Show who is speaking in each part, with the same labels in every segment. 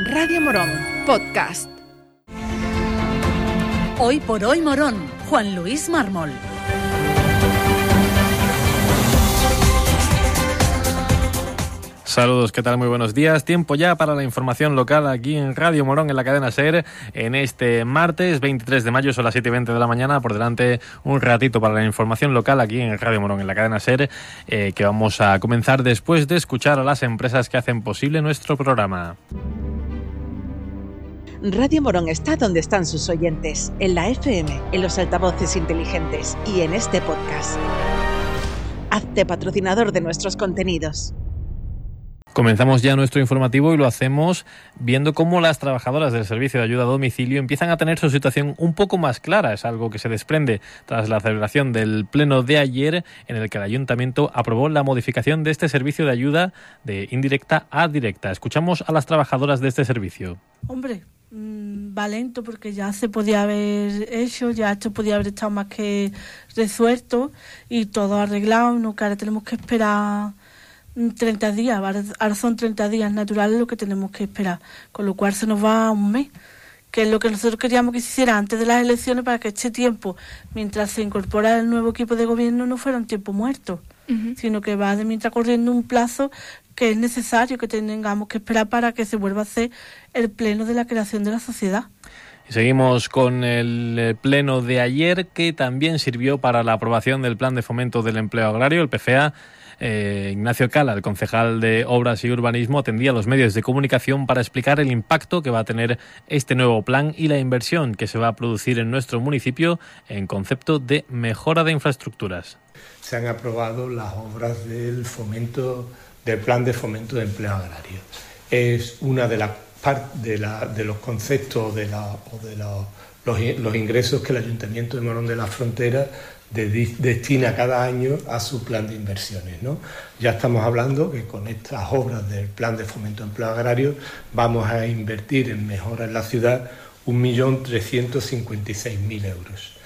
Speaker 1: Radio Morón, podcast.
Speaker 2: Hoy por hoy Morón, Juan Luis Mármol.
Speaker 3: Saludos, ¿qué tal? Muy buenos días. Tiempo ya para la información local aquí en Radio Morón, en la cadena SER, en este martes 23 de mayo, son las 7 y 20 de la mañana. Por delante, un ratito para la información local aquí en Radio Morón, en la cadena SER, eh, que vamos a comenzar después de escuchar a las empresas que hacen posible nuestro programa.
Speaker 1: Radio Morón está donde están sus oyentes, en la FM, en los altavoces inteligentes y en este podcast. Hazte patrocinador de nuestros contenidos.
Speaker 3: Comenzamos ya nuestro informativo y lo hacemos viendo cómo las trabajadoras del servicio de ayuda a domicilio empiezan a tener su situación un poco más clara. Es algo que se desprende tras la celebración del pleno de ayer en el que el ayuntamiento aprobó la modificación de este servicio de ayuda de indirecta a directa. Escuchamos a las trabajadoras de este servicio.
Speaker 4: Hombre, mmm, va lento porque ya se podía haber hecho, ya esto podía haber estado más que resuelto y todo arreglado, no que ahora tenemos que esperar 30 días, ahora son 30 días naturales lo que tenemos que esperar, con lo cual se nos va un mes, que es lo que nosotros queríamos que se hiciera antes de las elecciones para que este tiempo, mientras se incorpora el nuevo equipo de gobierno, no fuera un tiempo muerto, uh -huh. sino que va de mientras corriendo un plazo que es necesario que tengamos que esperar para que se vuelva a hacer el pleno de la creación de la sociedad.
Speaker 3: Seguimos con el pleno de ayer que también sirvió para la aprobación del Plan de Fomento del Empleo Agrario, el PFA. Eh, Ignacio Cala, el concejal de Obras y Urbanismo, atendía a los medios de comunicación para explicar el impacto que va a tener este nuevo plan y la inversión que se va a producir en nuestro municipio en concepto de mejora de infraestructuras.
Speaker 5: Se han aprobado las obras del fomento del plan de fomento de empleo agrario. Es una de las de, de los conceptos de o de los, ingresos que el Ayuntamiento de Morón de la Frontera de, destina cada año a su plan de inversiones. Ya estamos hablando que con estas obras del plan de fomento de empleo agrario vamos a invertir en mejoras en la ciudad 1.356.000 euros.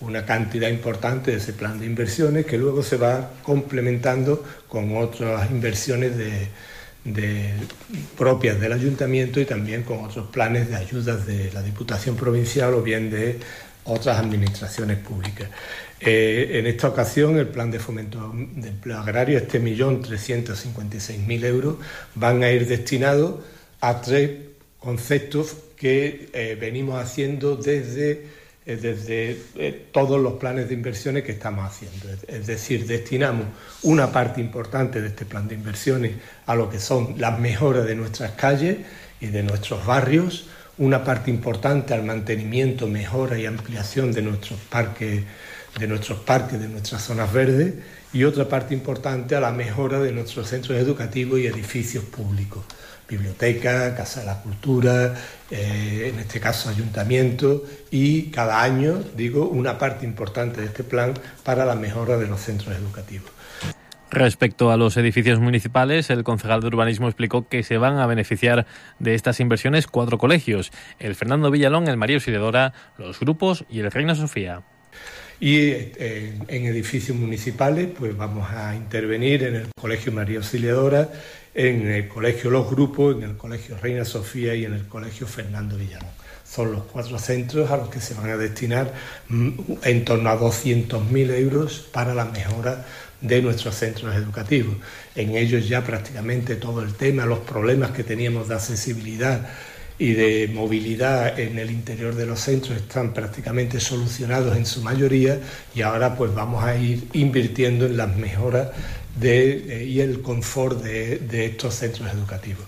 Speaker 5: Una cantidad importante de ese plan de inversiones que luego se va complementando con otras inversiones de, propias del ayuntamiento y también con otros planes de ayudas de la Diputación Provincial o bien de otras administraciones públicas. Eh, en esta ocasión, el plan de fomento de empleo agrario, este millón trescientos mil euros, van a ir destinados a tres conceptos que eh, venimos haciendo desde, desde todos los planes de inversiones que estamos haciendo. Es, es decir, destinamos una parte importante de este plan de inversiones a lo que son las mejoras de nuestras calles y de nuestros barrios, una parte importante al mantenimiento, mejora y ampliación de nuestros parques de nuestros parques, de nuestras zonas verdes y otra parte importante a la mejora de nuestros centros educativos y edificios públicos, biblioteca, Casa de la Cultura, eh, en este caso ayuntamiento y cada año, digo, una parte importante de este plan para la mejora de los centros educativos.
Speaker 3: Respecto a los edificios municipales, el concejal de urbanismo explicó que se van a beneficiar de estas inversiones cuatro colegios, el Fernando Villalón, el María Auxiliadora, los grupos y el Reina Sofía.
Speaker 5: Y eh, en edificios municipales, pues vamos a intervenir en el Colegio María Auxiliadora, en el Colegio Los Grupos, en el Colegio Reina Sofía y en el Colegio Fernando Villalón. Son los cuatro centros a los que se van a destinar en torno a 200.000 euros para la mejora de nuestros centros educativos. En ellos ya prácticamente todo el tema, los problemas que teníamos de accesibilidad y de movilidad en el interior de los centros están prácticamente solucionados en su mayoría y ahora pues vamos a ir invirtiendo en las mejoras de, eh, y el confort de, de estos centros educativos.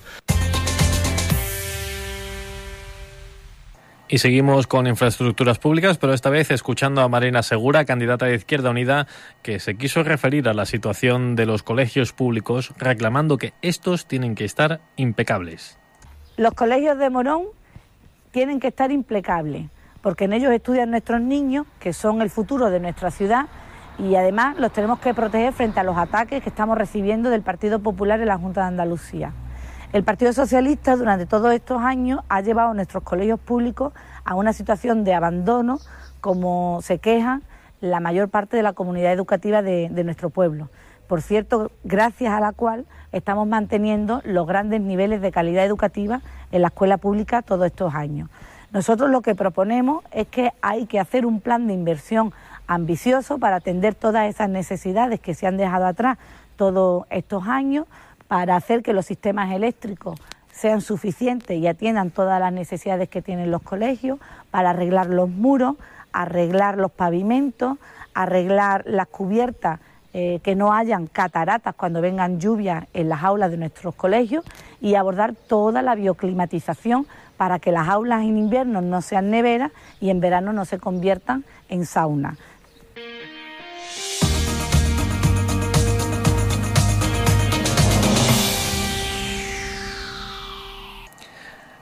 Speaker 3: Y seguimos con infraestructuras públicas, pero esta vez escuchando a Marina Segura, candidata de Izquierda Unida, que se quiso referir a la situación de los colegios públicos, reclamando que estos tienen que estar impecables.
Speaker 6: Los colegios de Morón tienen que estar impecables, porque en ellos estudian nuestros niños, que son el futuro de nuestra ciudad, y además los tenemos que proteger frente a los ataques que estamos recibiendo del Partido Popular en la Junta de Andalucía. El Partido Socialista durante todos estos años ha llevado a nuestros colegios públicos a una situación de abandono, como se queja la mayor parte de la comunidad educativa de, de nuestro pueblo. Por cierto, gracias a la cual estamos manteniendo los grandes niveles de calidad educativa en la escuela pública todos estos años. Nosotros lo que proponemos es que hay que hacer un plan de inversión ambicioso para atender todas esas necesidades que se han dejado atrás todos estos años, para hacer que los sistemas eléctricos sean suficientes y atiendan todas las necesidades que tienen los colegios, para arreglar los muros, arreglar los pavimentos, arreglar las cubiertas, eh, que no hayan cataratas cuando vengan lluvias en las aulas de nuestros colegios y abordar toda la bioclimatización para que las aulas en invierno no sean neveras y en verano no se conviertan en sauna.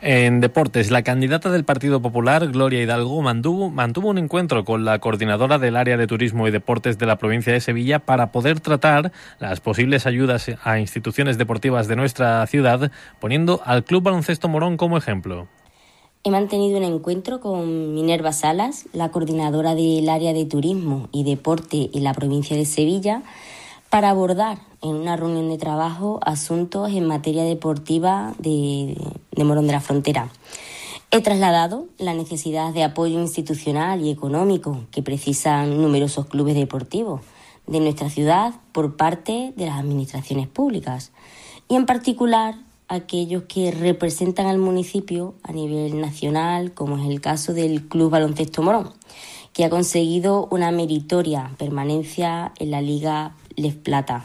Speaker 3: En deportes, la candidata del Partido Popular, Gloria Hidalgo, mantuvo, mantuvo, un encuentro con la coordinadora del área de turismo y deportes de la provincia de Sevilla para poder tratar las posibles ayudas a instituciones deportivas de nuestra ciudad, poniendo al Club Baloncesto Morón como ejemplo.
Speaker 7: He mantenido un encuentro con Minerva Salas, la coordinadora del área de turismo y deporte en la provincia de Sevilla, para abordar en una reunión de trabajo asuntos en materia deportiva de, Morón de la Frontera. He trasladado la necesidad de apoyo institucional y económico que precisan numerosos clubes deportivos de nuestra ciudad por parte de las administraciones públicas y en particular aquellos que representan al municipio a nivel nacional, como es el caso del Club Baloncesto Morón, que ha conseguido una meritoria permanencia en la Liga Les Plata.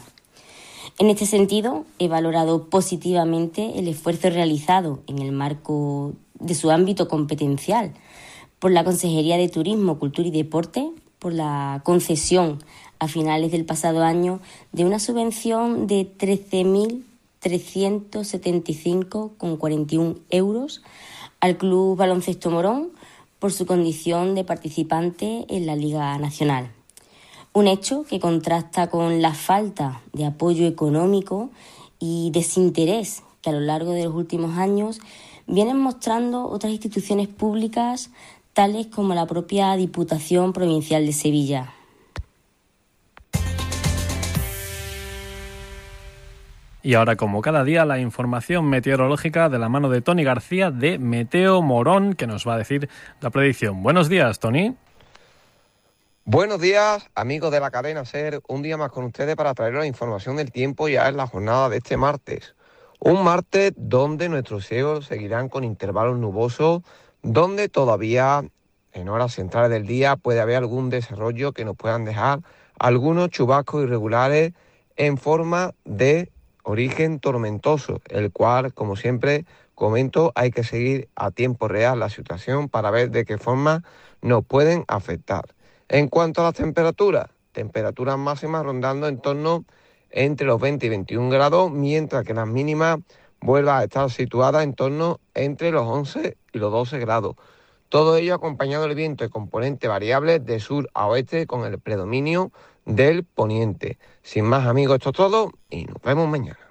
Speaker 7: En este sentido, he valorado positivamente el esfuerzo realizado en el marco de su ámbito competencial por la Consejería de Turismo, Cultura y Deporte, por la concesión a finales del pasado año de una subvención de 13.375,41 euros al Club Baloncesto Morón por su condición de participante en la Liga Nacional. Un hecho que contrasta con la falta de apoyo económico y desinterés que a lo largo de los últimos años vienen mostrando otras instituciones públicas tales como la propia Diputación Provincial de Sevilla.
Speaker 3: Y ahora, como cada día, la información meteorológica de la mano de Tony García de Meteo Morón, que nos va a decir la predicción. Buenos días, Tony.
Speaker 8: Buenos días, amigos de la cadena SER. Un día más con ustedes para traer la información del tiempo ya en la jornada de este martes. Un martes donde nuestros cielos seguirán con intervalos nubosos, donde todavía en horas centrales del día puede haber algún desarrollo que nos puedan dejar algunos chubascos irregulares en forma de origen tormentoso, el cual, como siempre comento, hay que seguir a tiempo real la situación para ver de qué forma nos pueden afectar. En cuanto a las temperaturas, temperaturas máximas rondando en torno entre los 20 y 21 grados, mientras que las mínimas vuelvan a estar situadas en torno entre los 11 y los 12 grados. Todo ello acompañado del viento de componente variable de sur a oeste con el predominio del poniente. Sin más amigos, esto es todo y nos vemos mañana.